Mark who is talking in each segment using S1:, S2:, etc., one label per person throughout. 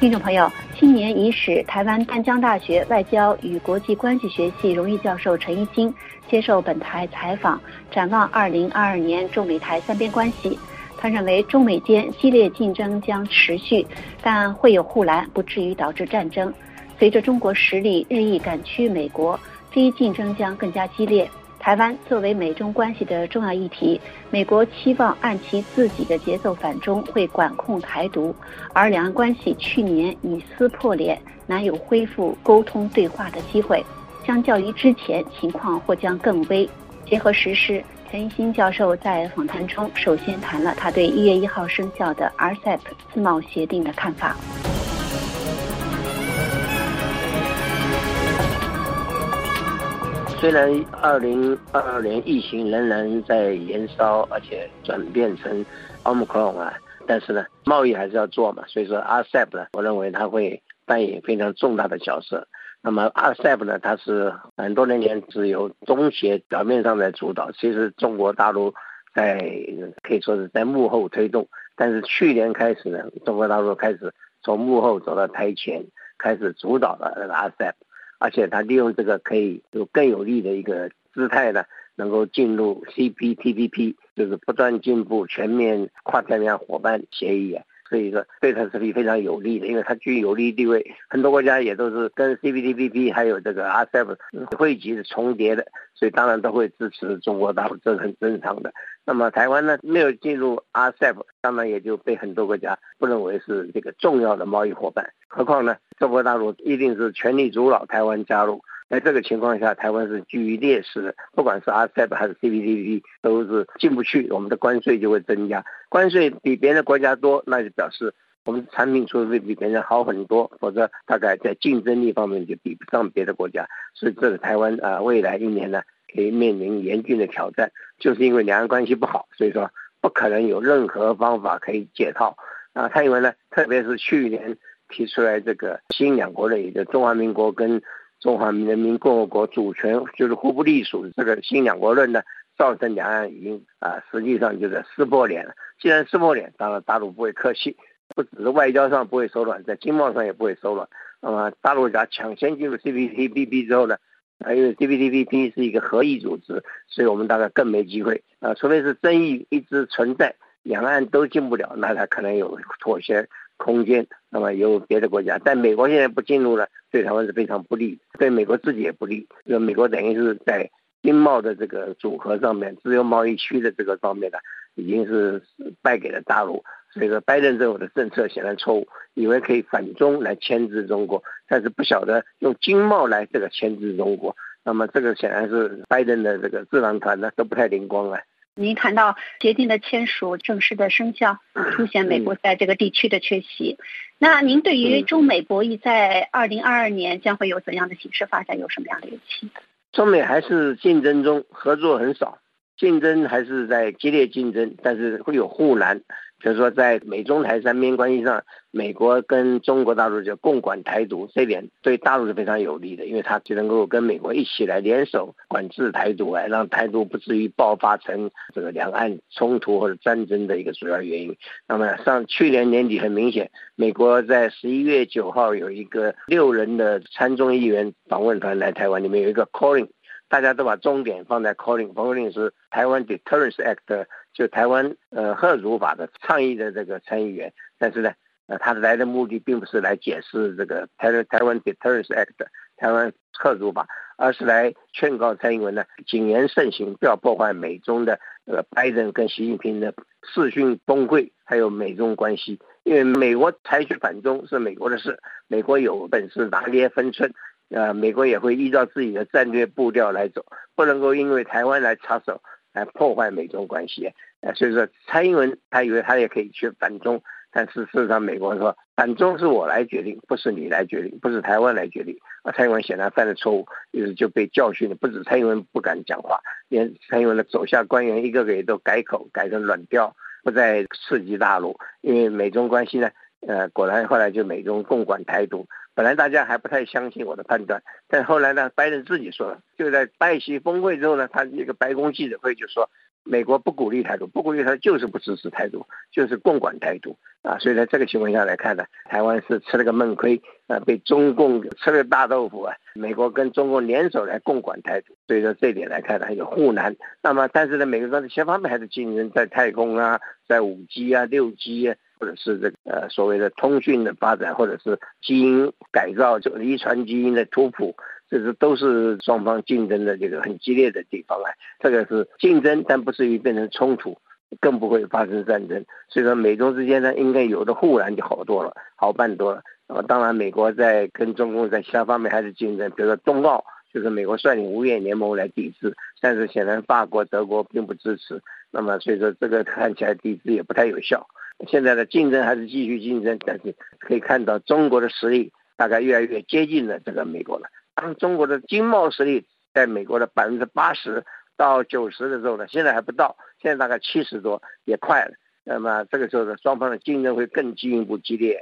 S1: 听众朋友，新年伊始，台湾淡江大学外交与国际关系学系荣誉教授陈一金接受本台采访，展望二零二二年中美台三边关系。他认为，中美间激烈竞争将持续，但会有护栏，不至于导致战争。随着中国实力日益赶趋美国，这一竞争将更加激烈。台湾作为美中关系的重要议题，美国期望按其自己的节奏反中，会管控台独，而两岸关系去年已撕破脸，难有恢复沟通对话的机会。相较于之前，情况或将更危。结合时事。陈一新教授在访谈中首先谈了他对一月一号生效的 RCEP 自贸协定的看法。
S2: 虽然二零二二年疫情仍然在延烧，而且转变成 Omicron 啊，但是呢，贸易还是要做嘛，所以说 RCEP 呢，我认为它会扮演非常重大的角色。那么 RCEP 呢？它是很多年前是由中协表面上在主导，其实中国大陆在可以说是在幕后推动。但是去年开始呢，中国大陆开始从幕后走到台前，开始主导了那个 RCEP，而且它利用这个可以有更有利的一个姿态呢，能够进入 CPTPP，就是不断进步全面跨太平洋伙伴协议啊。所以说对它是非常有利的，因为它具有利地位，很多国家也都是跟 CPTPP 还有这个 RCEP 汇集重叠的，所以当然都会支持中国大陆，这是很正常的。那么台湾呢，没有进入 RCEP，当然也就被很多国家不认为是这个重要的贸易伙伴。何况呢，中国大陆一定是全力阻挠台湾加入。在这个情况下，台湾是居于劣势的，不管是 RCEP 还是 CPTPP，都是进不去，我们的关税就会增加。关税比别的国家多，那就表示我们产品出的比别人好很多，否则大概在竞争力方面就比不上别的国家。所以这个台湾啊，未来一年呢，可以面临严峻的挑战，就是因为两岸关系不好，所以说不可能有任何方法可以解套。啊，蔡英文呢，特别是去年提出来这个新两国论，也就中华民国跟中华人民共和国主权就是互不隶属，这个新两国论呢，造成两岸已经啊，实际上就是撕破脸了。既然撕破脸，当然大陆不会客气，不只是外交上不会手软，在经贸上也不会手软。那么大陆家抢先进入 CPTPP 之后呢，啊，因为 CPTPP 是一个合议组织，所以我们大概更没机会啊，除非是争议一直存在，两岸都进不了，那它可能有妥协。空间，那么有别的国家，但美国现在不进入了，对台湾是非常不利，对美国自己也不利。因为美国等于是在经贸的这个组合上面，自由贸易区的这个方面呢，已经是败给了大陆。所以说，拜登政府的政策显然错误，以为可以反中来牵制中国，但是不晓得用经贸来这个牵制中国。那么这个显然是拜登的这个智囊团呢都不太灵光啊。
S1: 您谈到协定的签署、正式的生效，凸显美国在这个地区的缺席。那您对于中美博弈在二零二二年将会有怎样的形势发展，有什么样的预期？
S2: 中美还是竞争中，合作很少，竞争还是在激烈竞争，但是会有护栏。就是说，在美中台三边关系上，美国跟中国大陆就共管台独，这点对大陆是非常有利的，因为它就能够跟美国一起来联手管制台独，来让台独不至于爆发成这个两岸冲突或者战争的一个主要原因。那么上去年年底很明显，美国在十一月九号有一个六人的参众议员访问团来台湾，里面有一个 Calling，大家都把重点放在 Calling，Calling 是台湾 Deterrence Act。就台湾呃贺主法的倡议的这个参议员，但是呢，呃，他来的目的并不是来解释这个台台湾 Deterrence Act 台湾贺主法，而是来劝告蔡英文呢谨言慎行，不要破坏美中的呃拜登跟习近平的视讯峰会，还有美中关系。因为美国采取反中是美国的事，美国有本事拿捏分寸，呃，美国也会依照自己的战略步调来走，不能够因为台湾来插手来破坏美中关系。所以说蔡英文他以为他也可以去反中，但是事实上美国人说反中是我来决定，不是你来决定，不是台湾来决定。啊，蔡英文显然犯了错误，于是就被教训了。不止蔡英文不敢讲话，连蔡英文的手下官员一个个也都改口，改成软调，不再刺激大陆。因为美中关系呢，呃，果然后来就美中共管台独。本来大家还不太相信我的判断，但后来呢，拜登自己说了，就在拜习峰会之后呢，他一个白宫记者会就说。美国不鼓励台独，不鼓励他就是不支持台独，就是共管台独啊。所以在这个情况下来看呢，台湾是吃了个闷亏啊，被中共吃了大豆腐啊。美国跟中共联手来共管台独，所以说这点来看呢，有护难。那么但是呢，美国在其他方面还是竞争，在太空啊，在五 G 啊、六 G 啊，或者是这个呃所谓的通讯的发展，或者是基因改造，就遗传基因的突破。这是都是双方竞争的这个很激烈的地方啊，这个是竞争，但不至于变成冲突，更不会发生战争。所以说，美中之间呢，应该有的互然就好多了，好办多了。呃，当然，美国在跟中共在其他方面还是竞争，比如说冬奥，就是美国率领五眼联盟来抵制，但是显然法国、德国并不支持。那么，所以说这个看起来抵制也不太有效。现在的竞争还是继续竞争，但是可以看到中国的实力大概越来越接近了这个美国了。当中国的经贸实力在美国的百分之八十到九十的时候呢，现在还不到，现在大概七十多，也快了。那么这个时候呢，双方的竞争会更进一步激烈。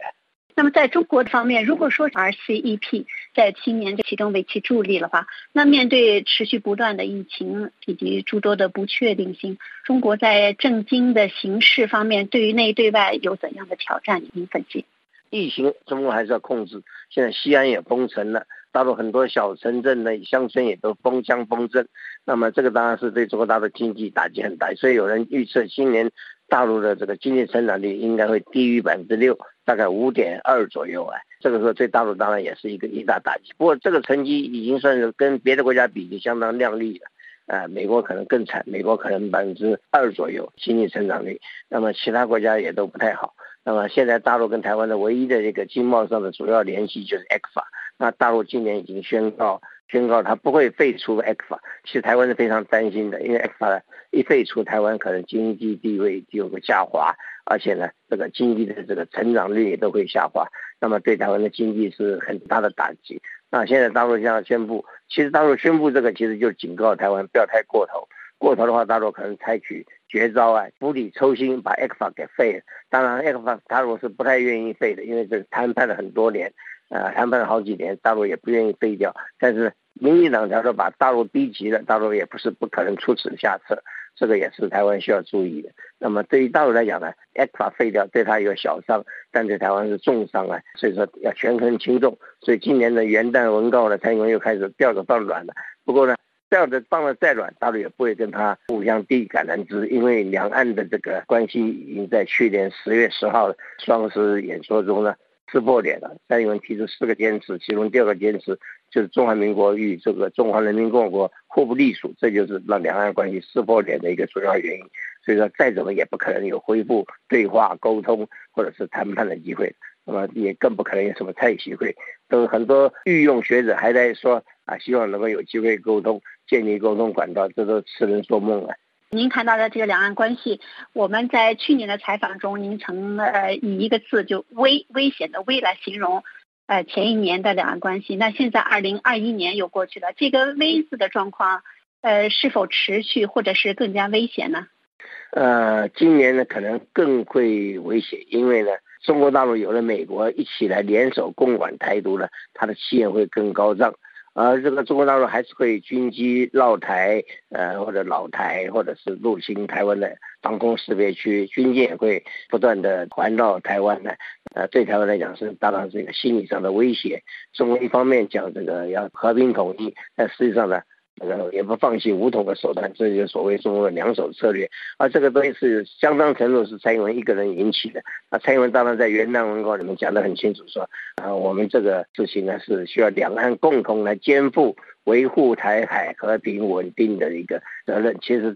S1: 那么在中国方面，如果说 RCEP 在今年启动为其助力的话，那面对持续不断的疫情以及诸多的不确定性，中国在政经的形势方面，对于内对外有怎样的挑战？您分析？
S2: 疫情中国还是要控制，现在西安也封城了。大陆很多小城镇的乡村也都封乡封镇，那么这个当然是对中国大陆经济打击很大，所以有人预测今年大陆的这个经济增长率应该会低于百分之六，大概五点二左右啊。这个时候对大陆当然也是一个一大打击。不过这个成绩已经算是跟别的国家比就相当亮丽了，啊，美国可能更惨，美国可能百分之二左右经济增长率，那么其他国家也都不太好。那么现在大陆跟台湾的唯一的这个经贸上的主要联系就是 X 法。那大陆今年已经宣告，宣告它不会废除 X 法。其实台湾是非常担心的，因为 X 法一废除，台湾可能经济地位就有个下滑，而且呢，这个经济的这个成长率也都会下滑，那么对台湾的经济是很大的打击。那现在大陆这样宣布，其实大陆宣布这个，其实就是警告台湾不要太过头，过头的话，大陆可能采取绝招啊，釜底抽薪把 X 法给废了。当然，X 法大陆是不太愿意废的，因为这个谈判了很多年。呃，谈判了好几年，大陆也不愿意废掉。但是民进党假如把大陆逼急了，大陆也不是不可能出此下策。这个也是台湾需要注意的。那么对于大陆来讲呢，ECFA 废掉对他有小伤，但对台湾是重伤啊。所以说要权衡轻重。所以今年的元旦文告呢，蔡英文又开始调着放软了。不过呢，调着放的再软，大陆也不会跟他互相递橄榄枝，因为两岸的这个关系已经在去年十月十号双十演说中呢。撕破脸了。蔡英文提出四个坚持，其中第二个坚持就是中华民国与这个中华人民共和国互不隶属，这就是让两岸关系撕破脸的一个主要原因。所以说，再怎么也不可能有恢复对话沟通或者是谈判的机会，那么也更不可能有什么蔡习会。都很多御用学者还在说啊，希望能够有机会沟通，建立沟通管道，这都痴人说梦了。
S1: 您谈到的这个两岸关系，我们在去年的采访中，您曾呃以一个字就危危险的危来形容，呃前一年的两岸关系。那现在二零二一年又过去了，这个危字的状况，呃是否持续或者是更加危险呢？
S2: 呃，今年呢可能更会危险，因为呢中国大陆有了美国一起来联手共管台独了，它的气焰会更高涨。而这个中国大陆还是会军机绕台，呃，或者老台，或者是入侵台湾的防空识别区，军舰也会不断的环绕台湾的，呃，对台湾来讲是当然是一个心理上的威胁。中国一方面讲这个要和平统一，但实际上呢？然后也不放弃武统的手段，这就所谓中国的两手策略。而这个东西是相当程度是蔡英文一个人引起的。那蔡英文当然在元旦文告里面讲得很清楚，说啊，我们这个事情呢是需要两岸共同来肩负维护台海和平稳定的一个责任。其实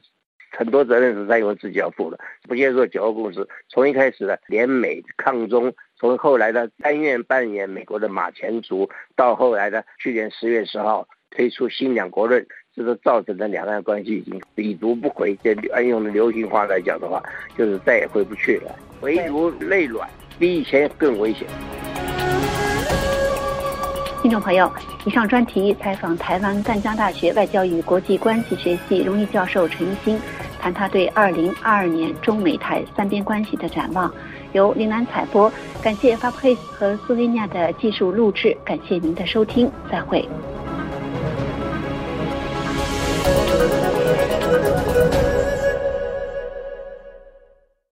S2: 很多责任是蔡英文自己要负的，不接受九二共识，从一开始的联美抗中，从后来的甘愿扮演美国的马前卒，到后来的去年十月十号。推出新两国论，这都造成的两岸关系已经已读不回。这按用的流行话来讲的话，就是再也回不去了。唯如内卵，比以前更危险。
S1: 听众朋友，以上专题采访台湾淡江大学外交与国际关系学系荣誉教授陈一新，谈他对二零二二年中美台三边关系的展望，由林兰采播。感谢 Fabrice 和苏维亚的技术录制，感谢您的收听，再会。